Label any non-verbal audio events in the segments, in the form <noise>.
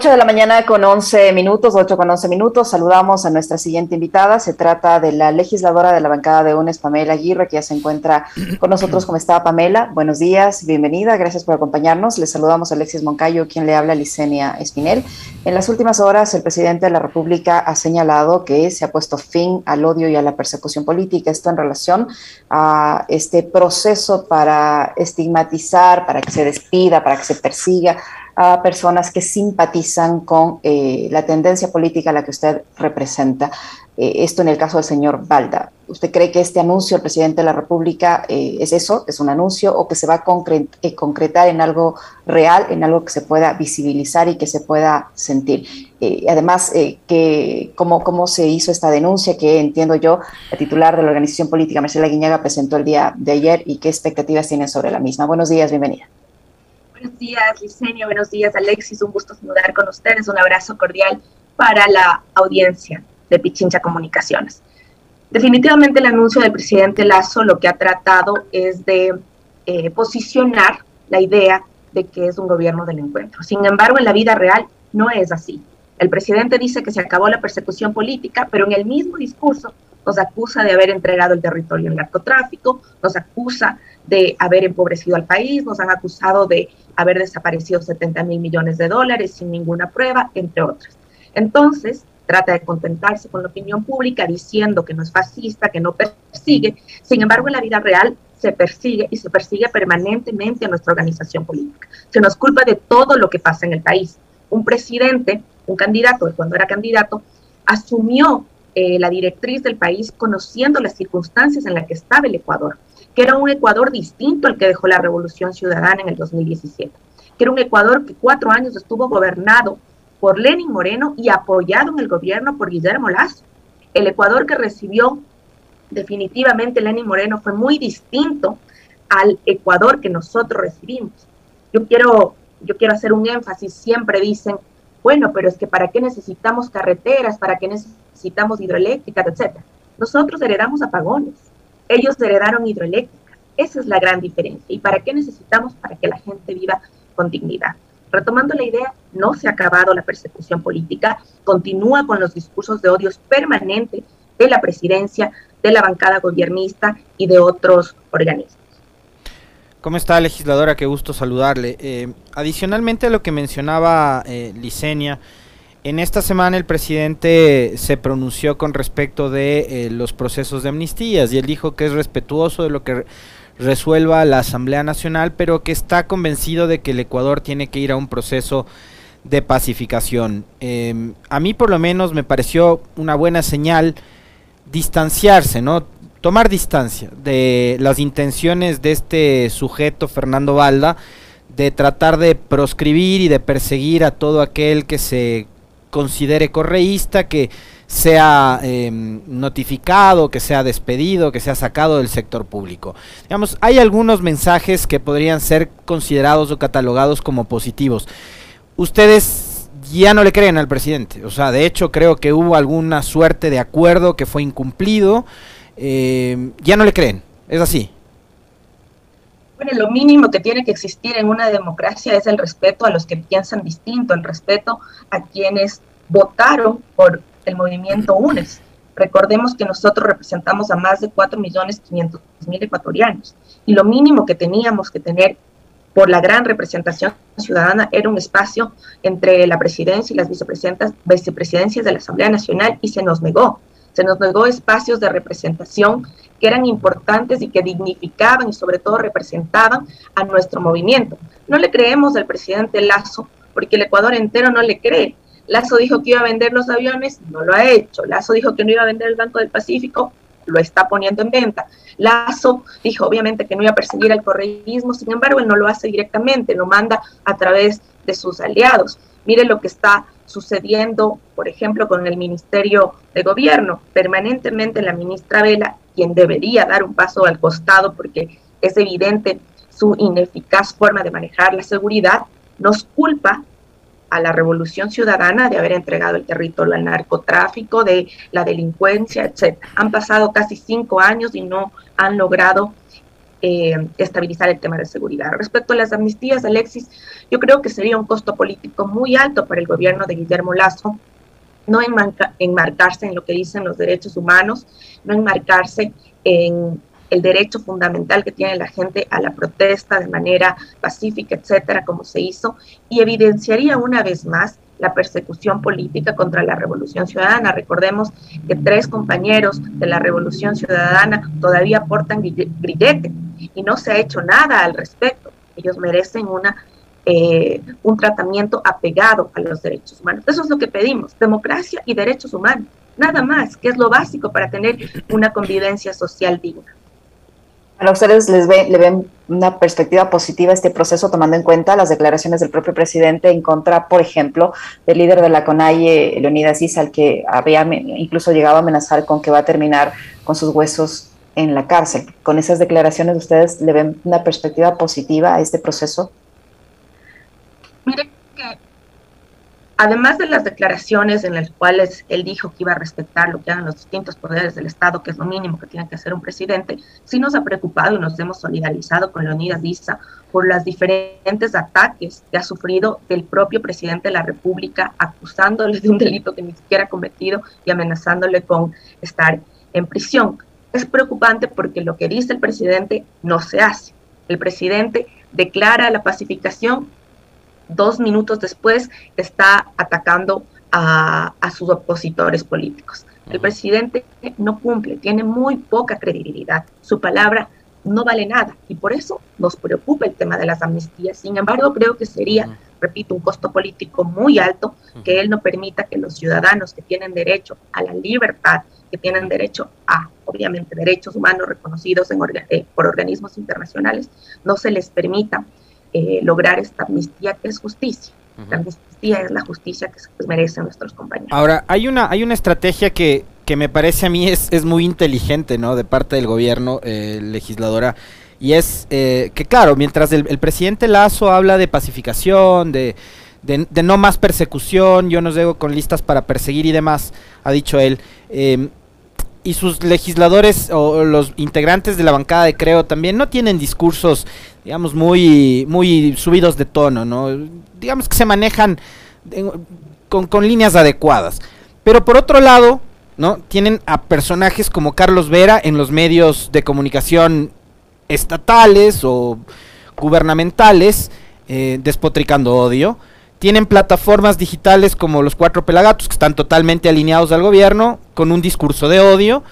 8 de la mañana con 11 minutos, 8 con 11 minutos. Saludamos a nuestra siguiente invitada. Se trata de la legisladora de la bancada de UNES, Pamela Aguirre, que ya se encuentra con nosotros. ¿Cómo está, Pamela? Buenos días, bienvenida. Gracias por acompañarnos. Le saludamos a Alexis Moncayo, quien le habla, Licenia Espinel. En las últimas horas, el presidente de la República ha señalado que se ha puesto fin al odio y a la persecución política. Esto en relación a este proceso para estigmatizar, para que se despida, para que se persiga a personas que simpatizan con eh, la tendencia política a la que usted representa. Eh, esto en el caso del señor Balda. ¿Usted cree que este anuncio del presidente de la República eh, es eso, es un anuncio o que se va a concretar en algo real, en algo que se pueda visibilizar y que se pueda sentir? además, que, ¿cómo, ¿cómo se hizo esta denuncia que entiendo yo, la titular de la organización política, Marcela Guiñaga, presentó el día de ayer y qué expectativas tienen sobre la misma? Buenos días, bienvenida. Buenos días, Licenio. Buenos días, Alexis. Un gusto saludar con ustedes. Un abrazo cordial para la audiencia de Pichincha Comunicaciones. Definitivamente el anuncio del presidente Lazo lo que ha tratado es de eh, posicionar la idea de que es un gobierno del encuentro. Sin embargo, en la vida real no es así. El presidente dice que se acabó la persecución política, pero en el mismo discurso nos acusa de haber entregado el territorio al narcotráfico, nos acusa de haber empobrecido al país, nos han acusado de haber desaparecido 70 mil millones de dólares sin ninguna prueba, entre otras. Entonces, trata de contentarse con la opinión pública diciendo que no es fascista, que no persigue. Sin embargo, en la vida real se persigue y se persigue permanentemente a nuestra organización política. Se nos culpa de todo lo que pasa en el país. Un presidente, un candidato, cuando era candidato, asumió eh, la directriz del país conociendo las circunstancias en las que estaba el Ecuador que era un Ecuador distinto al que dejó la Revolución Ciudadana en el 2017, que era un Ecuador que cuatro años estuvo gobernado por Lenin Moreno y apoyado en el gobierno por Guillermo Lazo. El Ecuador que recibió definitivamente Lenin Moreno fue muy distinto al Ecuador que nosotros recibimos. Yo quiero, yo quiero hacer un énfasis, siempre dicen, bueno, pero es que para qué necesitamos carreteras, para qué necesitamos hidroeléctricas, etcétera. Nosotros heredamos apagones, ellos heredaron hidroeléctricas. Esa es la gran diferencia. ¿Y para qué necesitamos? Para que la gente viva con dignidad. Retomando la idea, no se ha acabado la persecución política, continúa con los discursos de odios permanentes de la presidencia, de la bancada gobernista y de otros organismos. ¿Cómo está, legisladora? Qué gusto saludarle. Eh, adicionalmente a lo que mencionaba eh, Licenia, en esta semana el presidente se pronunció con respecto de eh, los procesos de amnistías y él dijo que es respetuoso de lo que resuelva la Asamblea Nacional, pero que está convencido de que el Ecuador tiene que ir a un proceso de pacificación. Em, a mí por lo menos me pareció una buena señal distanciarse, ¿no? Tomar distancia de las intenciones de este sujeto, Fernando Valda, de tratar de proscribir y de perseguir a todo aquel que se considere correísta, que sea em, notificado, que sea despedido, que sea sacado del sector público. Digamos, hay algunos mensajes que podrían ser considerados o catalogados como positivos. Ustedes ya no le creen al presidente, o sea, de hecho creo que hubo alguna suerte de acuerdo que fue incumplido, em, ya no le creen, es así. Bueno, lo mínimo que tiene que existir en una democracia es el respeto a los que piensan distinto, el respeto a quienes votaron por el movimiento <clears throat> UNES. Recordemos que nosotros representamos a más de 4.500.000 ecuatorianos y lo mínimo que teníamos que tener por la gran representación ciudadana era un espacio entre la presidencia y las vicepresidencias de la Asamblea Nacional y se nos negó. Se nos negó espacios de representación que eran importantes y que dignificaban y sobre todo representaban a nuestro movimiento. No le creemos al presidente Lazo porque el Ecuador entero no le cree. Lazo dijo que iba a vender los aviones, no lo ha hecho. Lazo dijo que no iba a vender el Banco del Pacífico, lo está poniendo en venta. Lazo dijo obviamente que no iba a perseguir el correísmo, sin embargo él no lo hace directamente, lo manda a través de sus aliados. Mire lo que está sucediendo, por ejemplo, con el Ministerio de Gobierno. Permanentemente la ministra Vela, quien debería dar un paso al costado porque es evidente su ineficaz forma de manejar la seguridad, nos culpa a la revolución ciudadana de haber entregado el territorio al narcotráfico, de la delincuencia, etc. Han pasado casi cinco años y no han logrado eh, estabilizar el tema de seguridad. Respecto a las amnistías, Alexis, yo creo que sería un costo político muy alto para el gobierno de Guillermo Lazo no enmarcarse en lo que dicen los derechos humanos, no enmarcarse en el derecho fundamental que tiene la gente a la protesta de manera pacífica, etcétera, como se hizo, y evidenciaría una vez más la persecución política contra la Revolución Ciudadana. Recordemos que tres compañeros de la Revolución Ciudadana todavía portan grillete y no se ha hecho nada al respecto. Ellos merecen una, eh, un tratamiento apegado a los derechos humanos. Eso es lo que pedimos, democracia y derechos humanos. Nada más, que es lo básico para tener una convivencia social digna. ¿A ustedes les le ven una perspectiva positiva a este proceso, tomando en cuenta las declaraciones del propio presidente en contra, por ejemplo, del líder de la CONAIE, Leonidas Issa, al que había incluso llegado a amenazar con que va a terminar con sus huesos en la cárcel? ¿Con esas declaraciones ustedes le ven una perspectiva positiva a este proceso? Mire que además de las declaraciones en las cuales él dijo que iba a respetar lo que hagan los distintos poderes del Estado, que es lo mínimo que tiene que hacer un presidente, sí nos ha preocupado y nos hemos solidarizado con Leonidas Issa por los diferentes ataques que ha sufrido del propio presidente de la República, acusándole de un delito que ni siquiera ha cometido y amenazándole con estar en prisión. Es preocupante porque lo que dice el presidente no se hace. El presidente declara la pacificación dos minutos después está atacando a, sus opositores políticos. El presidente no cumple, tiene muy poca credibilidad, su palabra no vale nada y por eso nos preocupa el tema de las amnistías. Sin embargo, creo que sería, repito, un costo político muy alto que él no permita que los ciudadanos que tienen derecho a la libertad, que tienen derecho a, obviamente, derechos humanos reconocidos en eh, por organismos internacionales, no se les permita eh, lograr esta amnistía que es justicia. La amnistía es la justicia que se merecen nuestros compañeros. Ahora, hay una, hay una estrategia que, que me parece a mí es, es muy inteligente, ¿no? De parte del gobierno, eh, legisladora, y es eh, que, claro, mientras el, presidente Lazo habla de pacificación, de, de, no más persecución, yo nos debo con listas para perseguir y demás, ha dicho él, eh, y sus legisladores o los integrantes de la bancada de Creo también no tienen discursos, digamos, muy, muy subidos de tono, ¿no? Digamos que se manejan con, con, líneas adecuadas. Pero por otro lado, ¿no? Tienen a personajes como Carlos Vera en los medios de comunicación estatales o gubernamentales, eh, despotricando odio tienen plataformas digitales como los Cuatro Pelagatos, que están totalmente alineados al gobierno, con un discurso de odio.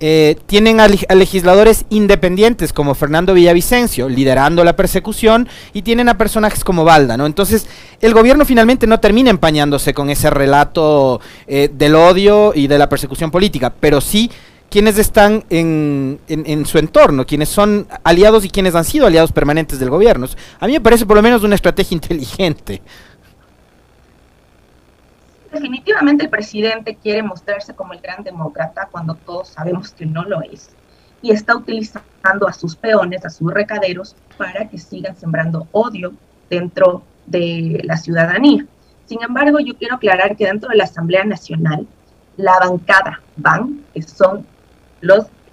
Eh, tienen a, legisladores independientes como Fernando Villavicencio liderando la persecución y tienen a personajes como Balda, ¿no? Entonces el gobierno finalmente no termina empañándose con ese relato eh, del odio y de la persecución política, pero sí quienes están en, en, su entorno, quienes son aliados y quienes han sido aliados permanentes del gobierno. A mí me parece por lo menos una estrategia <laughs> inteligente definitivamente el presidente quiere mostrarse como el gran demócrata cuando todos sabemos que no lo es. Y está utilizando a sus peones, a sus recaderos, para que sigan sembrando odio dentro de la ciudadanía. Sin embargo, yo quiero aclarar que dentro de la Asamblea Nacional, la bancada van, que son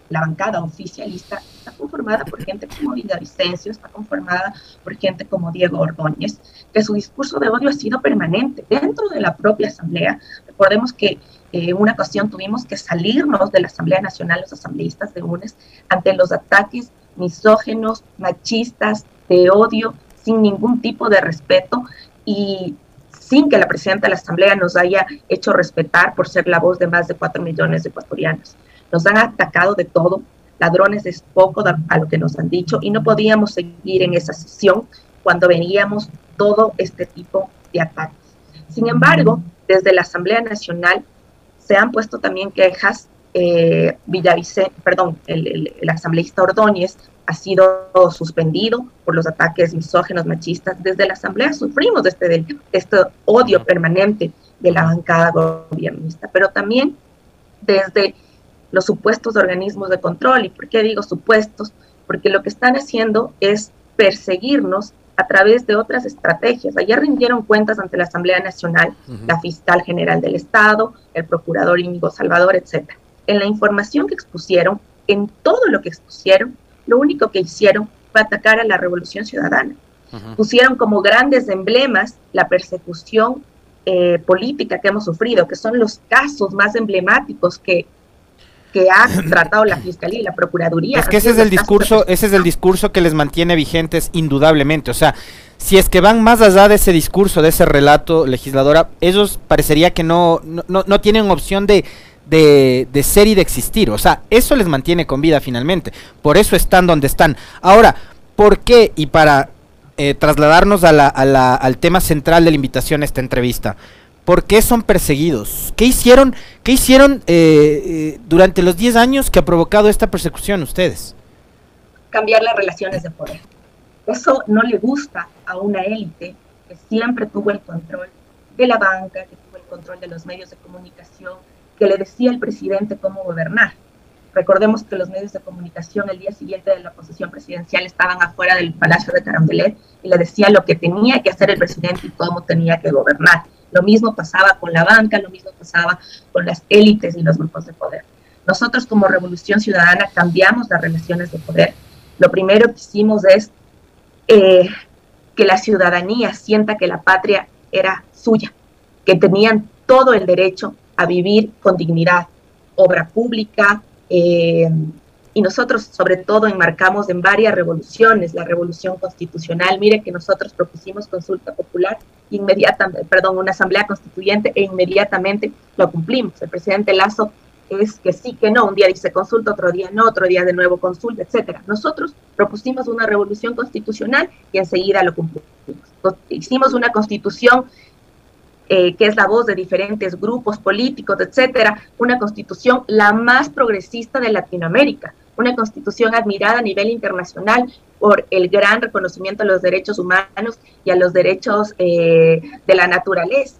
la bancada oficialista está conformada por gente como Vicencio, está conformada por gente como Diego Ordóñez, que su discurso de odio ha sido permanente dentro de la propia asamblea. Recordemos que en eh, una ocasión tuvimos que salirnos de la Asamblea Nacional, los asambleístas de UNES, ante los ataques misógenos, machistas, de odio, sin ningún tipo de respeto y sin que la presidenta de la Asamblea nos haya hecho respetar por ser la voz de más de cuatro millones de ecuatorianos. Nos han atacado de todo, ladrones es poco a lo que nos han dicho y no podíamos seguir en esa sesión cuando veníamos todo este tipo de ataques. Sin embargo, desde la Asamblea Nacional se han puesto también quejas. Eh, perdón, el, asambleísta Ordóñez ha sido suspendido por los ataques misógenos machistas. Desde la Asamblea sufrimos este, este odio permanente de la bancada gobernista, pero también desde los supuestos organismos de control. ¿Y por qué digo supuestos? Porque lo que están haciendo es perseguirnos a través de otras estrategias. Ayer rindieron cuentas ante la Asamblea Nacional, la fiscal general del Estado, el procurador Íñigo Salvador, etc. En la información que expusieron, en todo lo que expusieron, lo único que hicieron fue atacar a la revolución ciudadana. Pusieron como grandes emblemas la persecución eh, política que hemos sufrido, que son los casos más emblemáticos que, que ha tratado la Fiscalía y la Procuraduría. Es que ese es el discurso, ese es el discurso que les mantiene vigentes indudablemente. O sea, si es que van más allá de ese discurso, de ese relato, legisladora, ellos parecería que no, no, no tienen opción de, de, de, ser y de existir. O sea, eso les mantiene con vida finalmente. Por eso están donde están. Ahora, ¿por qué? Y para eh, trasladarnos a la, a la, al tema central de la invitación a esta entrevista. ¿Por qué son perseguidos? ¿Qué hicieron, qué hicieron eh, eh, durante los 10 años que ha provocado esta persecución ustedes? Cambiar las relaciones de poder. Eso no le gusta a una élite que siempre tuvo el control de la banca, que tuvo el control de los medios de comunicación, que le decía al presidente cómo gobernar. Recordemos que los medios de comunicación el día siguiente de la posesión presidencial estaban afuera del Palacio de Carondelet y le decía lo que tenía que hacer el presidente y cómo tenía que gobernar. Lo mismo pasaba con la banca, lo mismo pasaba con las élites y los grupos de poder. Nosotros como Revolución Ciudadana cambiamos las relaciones de poder. Lo primero que hicimos es eh, que la ciudadanía sienta que la patria era suya, que tenían todo el derecho a vivir con dignidad, obra pública, eh, y nosotros sobre todo enmarcamos en varias revoluciones, la revolución constitucional, mire que nosotros propusimos consulta popular, inmediatamente, perdón, una asamblea constituyente e inmediatamente lo cumplimos. El presidente Lazo es que sí, que no, un día dice consulta, otro día no, otro día de nuevo consulta, etcétera. Nosotros propusimos una revolución constitucional y enseguida lo cumplimos. Hicimos una constitución eh, que es la voz de diferentes grupos políticos, etcétera, una constitución la más progresista de Latinoamérica una constitución admirada a nivel internacional por el gran reconocimiento a los derechos humanos y a los derechos eh, de la naturaleza.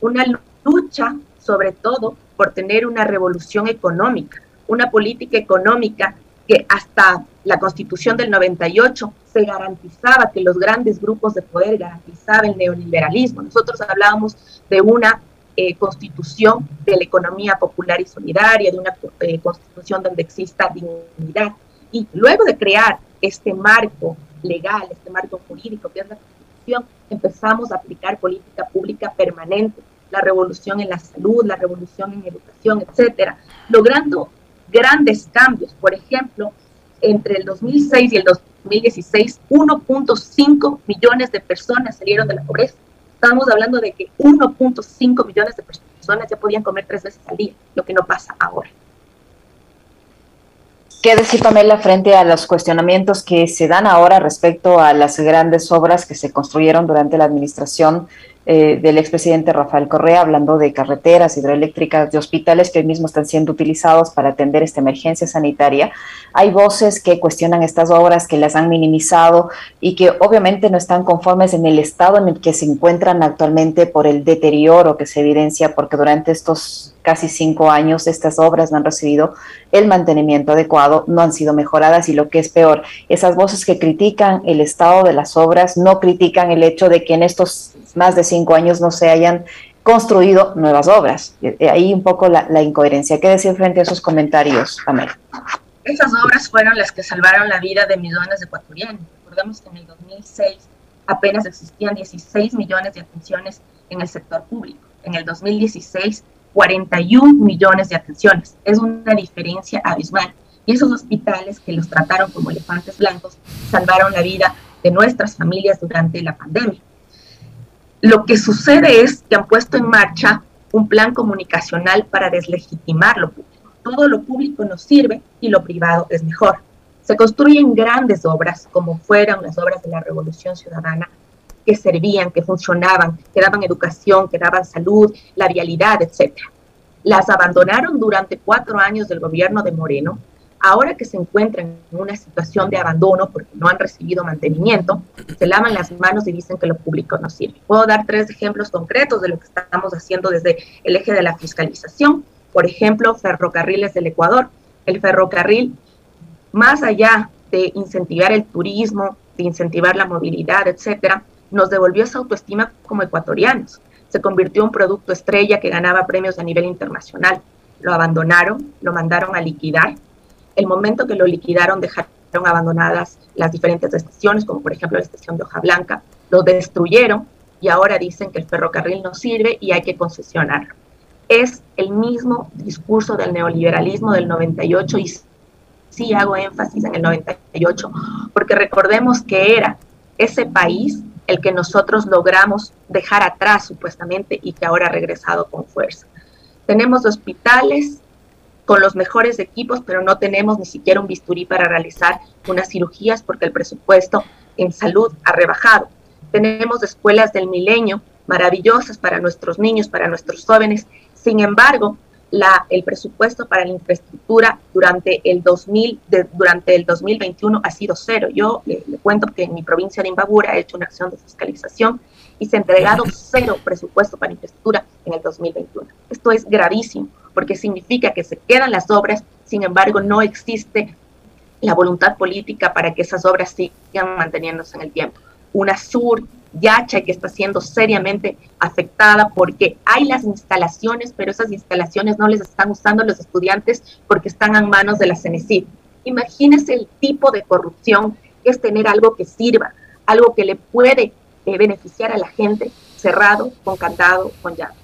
Una lucha, sobre todo, por tener una revolución económica, una política económica que hasta la constitución del 98 se garantizaba que los grandes grupos de poder garantizaban el neoliberalismo. Nosotros hablábamos de una eh, constitución de la economía popular y solidaria, de una eh, constitución donde exista dignidad. Y luego de crear este marco legal, este marco jurídico que es la constitución, empezamos a aplicar política pública permanente, la revolución en la salud, la revolución en educación, etcétera, logrando grandes cambios. Por ejemplo, entre el 2006 y el 2016, 1.5 millones de personas salieron de la pobreza Estamos hablando de que 1.5 millones de personas ya podían comer tres veces al día, lo que no pasa ahora. ¿Qué decir, Pamela, frente a los cuestionamientos que se dan ahora respecto a las grandes obras que se construyeron durante la administración eh, del expresidente Rafael Correa, hablando de carreteras hidroeléctricas, de hospitales que hoy mismo están siendo utilizados para atender esta emergencia sanitaria. Hay voces que cuestionan estas obras, que las han minimizado y que obviamente no están conformes en el estado en el que se encuentran actualmente por el deterioro que se evidencia, porque durante estos casi cinco años estas obras no han recibido el mantenimiento adecuado, no han sido mejoradas y lo que es peor, esas voces que critican el estado de las obras no critican el hecho de que en estos más de cinco años no se hayan construido nuevas obras. Ahí un poco la, incoherencia. ¿Qué decir frente a esos comentarios, Pamela? Esas obras fueron las que salvaron la vida de millones de ecuatorianos. Recordemos que en el 2006 apenas existían 16 millones de atenciones en el sector público. En el 2016 41 millones de atenciones. Es una diferencia abismal. Y esos hospitales que los trataron como elefantes blancos salvaron la vida de nuestras familias durante la pandemia. Lo que sucede es que han puesto en marcha un plan comunicacional para deslegitimar lo público. Todo lo público nos sirve y lo privado es mejor. Se construyen grandes obras, como fueron las obras de la Revolución Ciudadana, que servían, que funcionaban, que daban educación, que daban salud, la vialidad, etc. Las abandonaron durante cuatro años del gobierno de Moreno. Ahora que se encuentran en una situación de abandono porque no han recibido mantenimiento, se lavan las manos y dicen que lo público no sirve. Puedo dar tres ejemplos concretos de lo que estamos haciendo desde el eje de la fiscalización. Por ejemplo, ferrocarriles del Ecuador. El ferrocarril, más allá de incentivar el turismo, de incentivar la movilidad, etcétera, nos devolvió esa autoestima como ecuatorianos. Se convirtió en un producto estrella que ganaba premios a nivel internacional. Lo abandonaron, lo mandaron a liquidar. El momento que lo liquidaron dejaron abandonadas las diferentes estaciones, como por ejemplo la estación de Hoja Blanca, lo destruyeron y ahora dicen que el ferrocarril no sirve y hay que concesionarlo. Es el mismo discurso del neoliberalismo del 98 y sí hago énfasis en el 98, porque recordemos que era ese país el que nosotros logramos dejar atrás supuestamente y que ahora ha regresado con fuerza. Tenemos hospitales con los mejores equipos, pero no tenemos ni siquiera un bisturí para realizar unas cirugías porque el presupuesto en salud ha rebajado. Tenemos escuelas del milenio maravillosas para nuestros niños, para nuestros jóvenes. Sin embargo, la, el presupuesto para la infraestructura durante el, 2000, durante el 2021 ha sido cero. Yo le, cuento que en mi provincia de Imbabura he hecho una acción de fiscalización y se ha entregado cero presupuesto para infraestructura en el 2021. Esto es gravísimo porque significa que se quedan las obras, sin embargo no existe la voluntad política para que esas obras sigan manteniéndose en el tiempo. UNASUR, Yacha, que está siendo seriamente afectada porque hay las instalaciones, pero esas instalaciones no les están usando los estudiantes porque están en manos de la CENESID. Imagínense el tipo de corrupción que es tener algo que sirva, algo que le puede eh, beneficiar a la gente cerrado, con candado, con llave.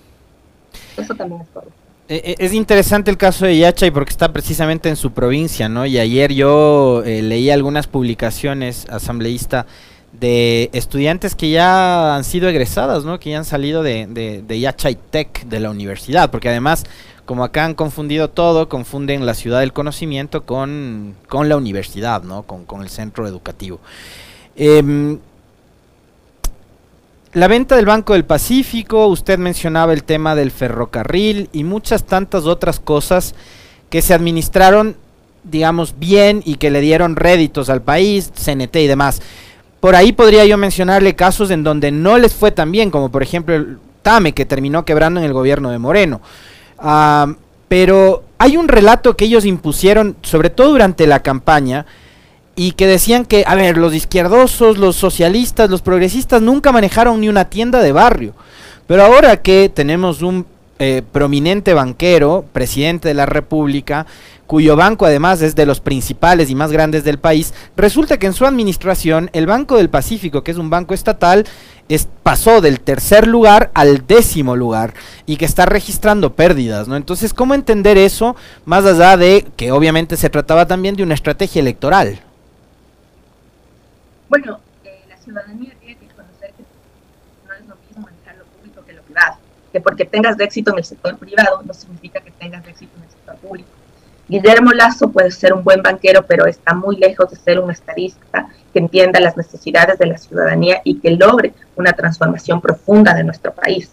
Eso también es corrupción. Eh, eh, es interesante el caso de Yachay porque está precisamente en su provincia, ¿no? Y ayer yo leí algunas publicaciones asambleísta de estudiantes que ya han sido egresadas, ¿no? Que ya han salido de, de, de Yachay Tech de la universidad, porque además, como acá han confundido todo, confunden la ciudad del conocimiento con, con la universidad, ¿no? Con, con el centro educativo. Eh, la venta del Banco del Pacífico, usted mencionaba el tema del ferrocarril y muchas tantas otras cosas que se administraron, digamos, bien y que le dieron réditos al país, CNT y demás. Por ahí podría yo mencionarle casos en donde no les fue tan bien, como por ejemplo el TAME, que terminó quebrando en el gobierno de Moreno. Ah, pero hay un relato que ellos impusieron, sobre todo durante la campaña, y que decían que, a ver, los izquierdosos, los socialistas, los progresistas nunca manejaron ni una tienda de barrio. Pero ahora que tenemos un eh, prominente banquero, presidente de la República, cuyo banco además es de los principales y más grandes del país, resulta que en su administración el Banco del Pacífico, que es un banco estatal, es, pasó del tercer lugar al décimo lugar y que está registrando pérdidas, ¿no? Entonces, ¿cómo entender eso más allá de que obviamente se trataba también de una estrategia electoral? Bueno, eh, la ciudadanía tiene que conocer que no es lo mismo manejar lo público que lo privado. Que porque tengas éxito en el sector privado no significa que tengas éxito en el sector público. Guillermo Lazo puede ser un buen banquero, pero está muy lejos de ser un estadista que entienda las necesidades de la ciudadanía y que logre una transformación profunda de nuestro país.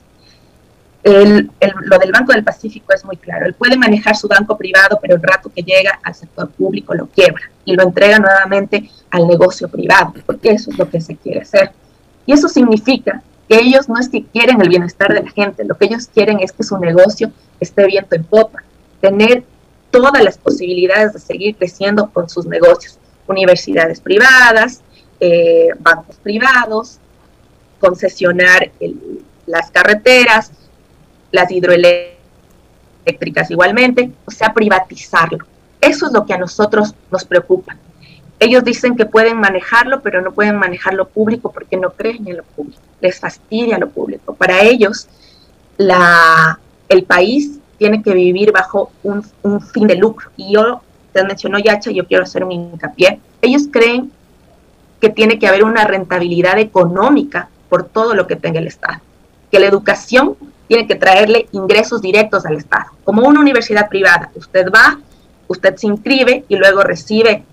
El, lo del Banco del Pacífico es muy claro. Él puede manejar su banco privado, pero el rato que llega al sector público lo quiebra y lo entrega nuevamente al negocio privado, porque eso es lo que se quiere hacer. Y eso significa que ellos no es que quieren el bienestar de la gente, lo que ellos quieren es que su negocio esté viento en popa, tener todas las posibilidades de seguir creciendo con sus negocios, universidades privadas, eh, bancos privados, concesionar las carreteras, las hidroeléctricas igualmente, o sea, privatizarlo. Eso es lo que a nosotros nos preocupa. Ellos dicen que pueden manejarlo, pero no pueden manejarlo público porque no creen en lo público, les fastidia lo público. Para ellos, la, el país tiene que vivir bajo un, fin de lucro. Y yo, te mencionó Yacha, yo quiero hacer un hincapié. Ellos creen que tiene que haber una rentabilidad económica por todo lo que tenga el Estado, que la educación tiene que traerle ingresos directos al Estado. Como una universidad privada, usted va, usted se inscribe y luego recibe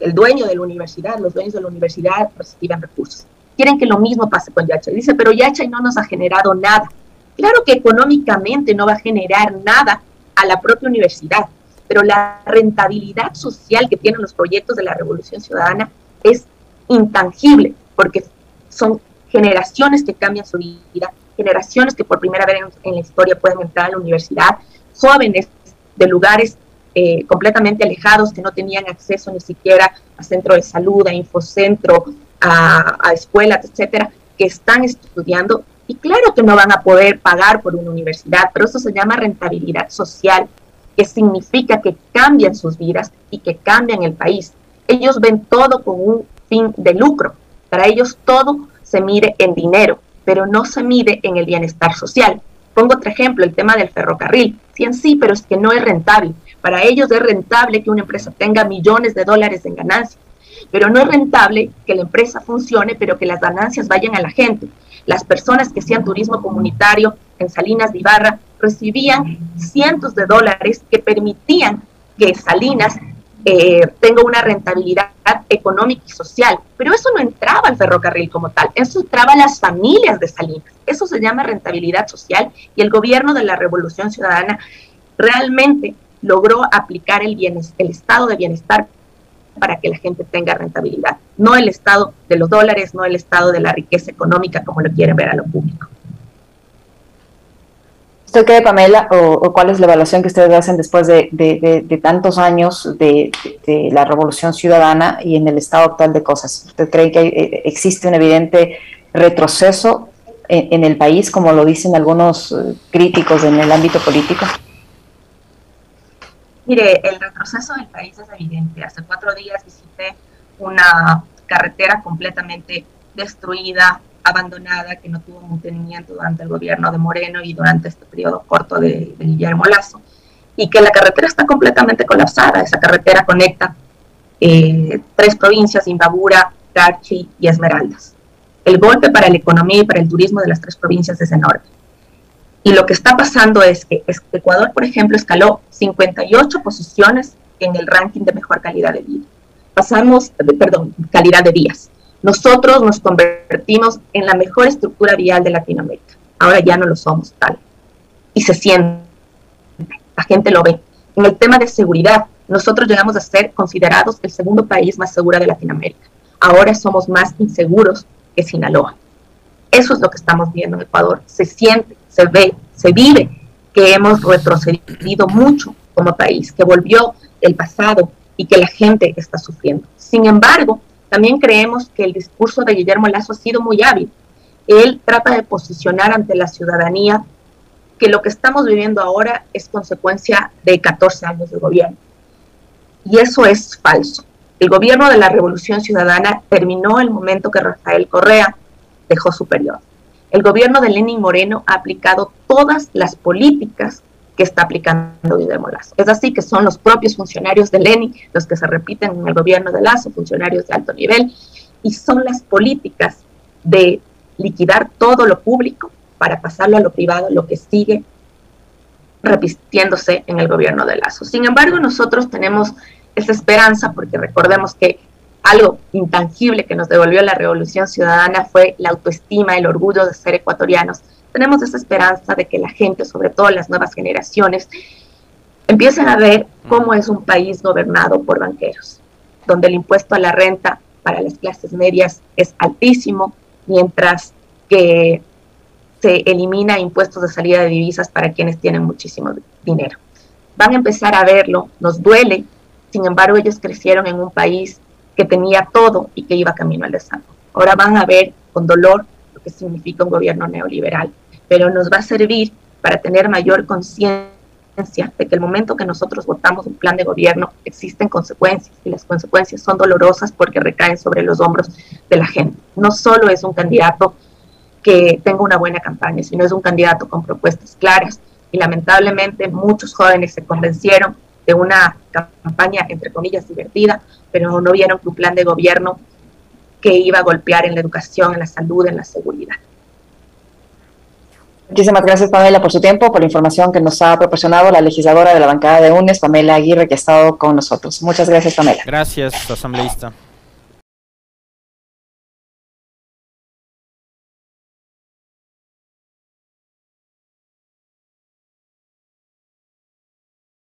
el dueño de la universidad, los dueños de la universidad reciben recursos. Quieren que lo mismo pase con Yacha. Dice, pero Yacha no nos ha generado nada. Claro que económicamente no va a generar nada a la propia universidad, pero la rentabilidad social que tienen los proyectos de la Revolución Ciudadana es intangible, porque son generaciones que cambian su vida, generaciones que por primera vez en, la historia pueden entrar a la universidad, jóvenes de lugares eh, completamente alejados que no tenían acceso ni siquiera a centro de salud, a infocentro, a, a escuelas, etcétera, que están estudiando y claro que no van a poder pagar por una universidad, pero eso se llama rentabilidad social, que significa que cambian sus vidas y que cambian el país. Ellos ven todo con un fin de lucro. Para ellos todo se mide en dinero, pero no se mide en el bienestar social. Pongo otro ejemplo, el tema del ferrocarril. Sí, en sí, pero es que no es rentable. Para ellos es rentable que una empresa tenga millones de dólares en ganancias, pero no es rentable que la empresa funcione, pero que las ganancias vayan a la gente. Las personas que hacían turismo comunitario en Salinas de Ibarra recibían cientos de dólares que permitían que Salinas eh, tenga una rentabilidad económica y social. Pero eso no entraba al ferrocarril como tal, eso entraba a las familias de Salinas. Eso se llama rentabilidad social y el gobierno de la Revolución Ciudadana realmente logró aplicar el, el estado de bienestar para que la gente tenga rentabilidad, no el estado de los dólares, no el estado de la riqueza económica como lo quieren ver a lo público. ¿Usted cree, Pamela, o, cuál es la evaluación que ustedes hacen después de, tantos años de, la revolución ciudadana y en el estado actual de cosas? ¿Usted cree que eh, existe un evidente retroceso en, el país, como lo dicen algunos eh, críticos en el ámbito político? Mire, el retroceso del país es evidente. Hace cuatro días visité una carretera completamente destruida, abandonada, que no tuvo mantenimiento durante el gobierno de Moreno y durante este periodo corto de, Guillermo Lazo, y que la carretera está completamente colapsada. Esa carretera conecta eh, tres provincias, Imbabura, Carchi y Esmeraldas. El golpe para la economía y para el turismo de las tres provincias es enorme. Y lo que está pasando es que Ecuador, por ejemplo, escaló 58 posiciones en el ranking de mejor calidad de vida. Pasamos, perdón, calidad de días. Nosotros nos convertimos en la mejor estructura vial de Latinoamérica. Ahora ya no lo somos tal. Y se siente, la gente lo ve. En el tema de seguridad, nosotros llegamos a ser considerados el segundo país más seguro de Latinoamérica. Ahora somos más inseguros que Sinaloa. Eso es lo que estamos viendo en Ecuador. Se siente, se ve, se vive que hemos retrocedido mucho como país, que volvió el pasado y que la gente está sufriendo. Sin embargo, también creemos que el discurso de Guillermo Lazo ha sido muy hábil. Él trata de posicionar ante la ciudadanía que lo que estamos viviendo ahora es consecuencia de 14 años de gobierno. Y eso es falso. El gobierno de la Revolución Ciudadana terminó el momento que Rafael Correa dejó su periodo. El gobierno de Lenin Moreno ha aplicado todas las políticas que está aplicando Guillermo Lazo. Es así que son los propios funcionarios de Lenin los que se repiten en el gobierno de Lazo, funcionarios de alto nivel, y son las políticas de liquidar todo lo público para pasarlo a lo privado, lo que sigue repitiéndose en el gobierno de Lazo. Sin embargo, nosotros tenemos esa esperanza porque recordemos que algo intangible que nos devolvió la revolución ciudadana fue la autoestima, el orgullo de ser ecuatorianos tenemos esa esperanza de que la gente, sobre todo las nuevas generaciones, empiecen a ver cómo es un país gobernado por banqueros, donde el impuesto a la renta para las clases medias es altísimo, mientras que se elimina impuestos de salida de divisas para quienes tienen muchísimo dinero. Van a empezar a verlo, nos duele, sin embargo ellos crecieron en un país que tenía todo y que iba camino al desarrollo. Ahora van a ver con dolor lo que significa un gobierno neoliberal pero nos va a servir para tener mayor conciencia de que el momento que nosotros votamos un plan de gobierno existen consecuencias y las consecuencias son dolorosas porque recaen sobre los hombros de la gente. No solo es un candidato que tenga una buena campaña, sino es un candidato con propuestas claras y lamentablemente muchos jóvenes se convencieron de una campaña entre comillas divertida, pero no vieron que un plan de gobierno que iba a golpear en la educación, en la salud, en la seguridad. Muchísimas gracias, Pamela, por su tiempo, por la información que nos ha proporcionado la legisladora de la bancada de UNES, Pamela Aguirre, que ha estado con nosotros. Muchas gracias, Pamela. Gracias, asambleísta.